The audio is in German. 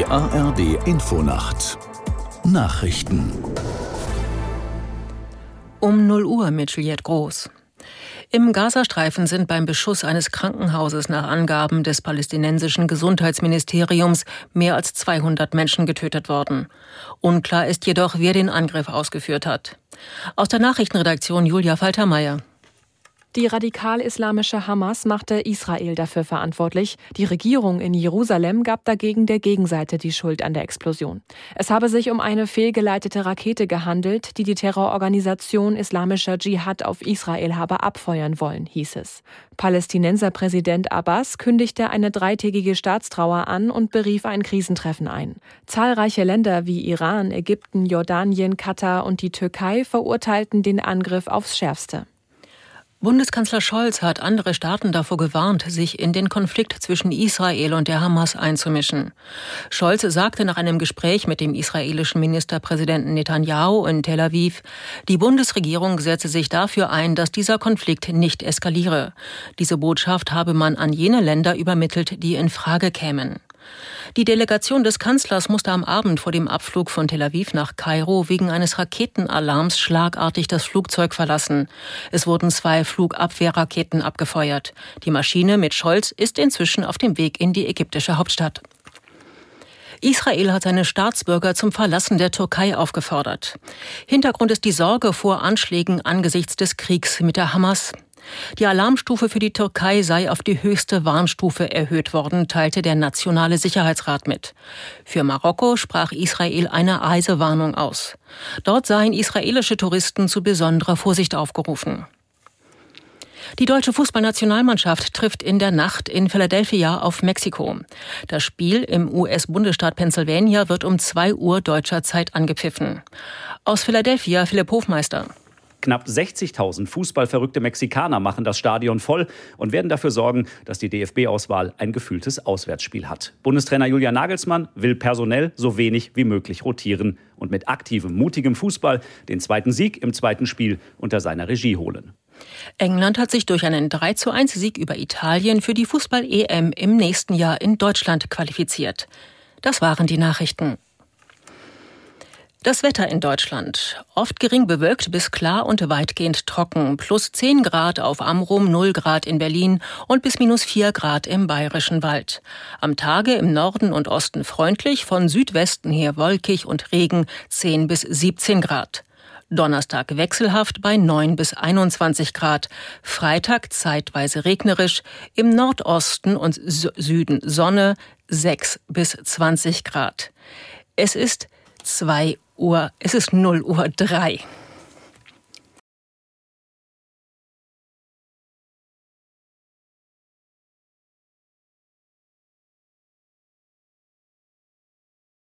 Die ARD Infonacht Nachrichten um 0 Uhr mit Juliette Groß. Im Gazastreifen sind beim Beschuss eines Krankenhauses nach Angaben des palästinensischen Gesundheitsministeriums mehr als 200 Menschen getötet worden. Unklar ist jedoch, wer den Angriff ausgeführt hat. Aus der Nachrichtenredaktion Julia Faltermeier. Die radikal-islamische Hamas machte Israel dafür verantwortlich. Die Regierung in Jerusalem gab dagegen der Gegenseite die Schuld an der Explosion. Es habe sich um eine fehlgeleitete Rakete gehandelt, die die Terrororganisation Islamischer Dschihad auf Israel habe abfeuern wollen, hieß es. Palästinenser Präsident Abbas kündigte eine dreitägige Staatstrauer an und berief ein Krisentreffen ein. Zahlreiche Länder wie Iran, Ägypten, Jordanien, Katar und die Türkei verurteilten den Angriff aufs schärfste. Bundeskanzler Scholz hat andere Staaten davor gewarnt, sich in den Konflikt zwischen Israel und der Hamas einzumischen. Scholz sagte nach einem Gespräch mit dem israelischen Ministerpräsidenten Netanyahu in Tel Aviv, die Bundesregierung setze sich dafür ein, dass dieser Konflikt nicht eskaliere. Diese Botschaft habe man an jene Länder übermittelt, die in Frage kämen. Die Delegation des Kanzlers musste am Abend vor dem Abflug von Tel Aviv nach Kairo wegen eines Raketenalarms schlagartig das Flugzeug verlassen. Es wurden zwei Flugabwehrraketen abgefeuert. Die Maschine mit Scholz ist inzwischen auf dem Weg in die ägyptische Hauptstadt. Israel hat seine Staatsbürger zum Verlassen der Türkei aufgefordert. Hintergrund ist die Sorge vor Anschlägen angesichts des Kriegs mit der Hamas. Die Alarmstufe für die Türkei sei auf die höchste Warnstufe erhöht worden, teilte der Nationale Sicherheitsrat mit. Für Marokko sprach Israel eine Reisewarnung aus. Dort seien israelische Touristen zu besonderer Vorsicht aufgerufen. Die deutsche Fußballnationalmannschaft trifft in der Nacht in Philadelphia auf Mexiko. Das Spiel im US-Bundesstaat Pennsylvania wird um 2 Uhr deutscher Zeit angepfiffen. Aus Philadelphia Philipp Hofmeister. Knapp 60.000 fußballverrückte Mexikaner machen das Stadion voll und werden dafür sorgen, dass die DFB-Auswahl ein gefühltes Auswärtsspiel hat. Bundestrainer Julian Nagelsmann will personell so wenig wie möglich rotieren und mit aktivem, mutigem Fußball den zweiten Sieg im zweiten Spiel unter seiner Regie holen. England hat sich durch einen 3 zu 1 Sieg über Italien für die Fußball-EM im nächsten Jahr in Deutschland qualifiziert. Das waren die Nachrichten. Das Wetter in Deutschland. Oft gering bewölkt bis klar und weitgehend trocken. Plus 10 Grad auf Amrum, 0 Grad in Berlin und bis minus 4 Grad im Bayerischen Wald. Am Tage im Norden und Osten freundlich, von Südwesten her wolkig und Regen 10 bis 17 Grad. Donnerstag wechselhaft bei 9 bis 21 Grad. Freitag zeitweise regnerisch. Im Nordosten und Süden Sonne 6 bis 20 Grad. Es ist 2 Uhr, es ist 0 Uhr 3.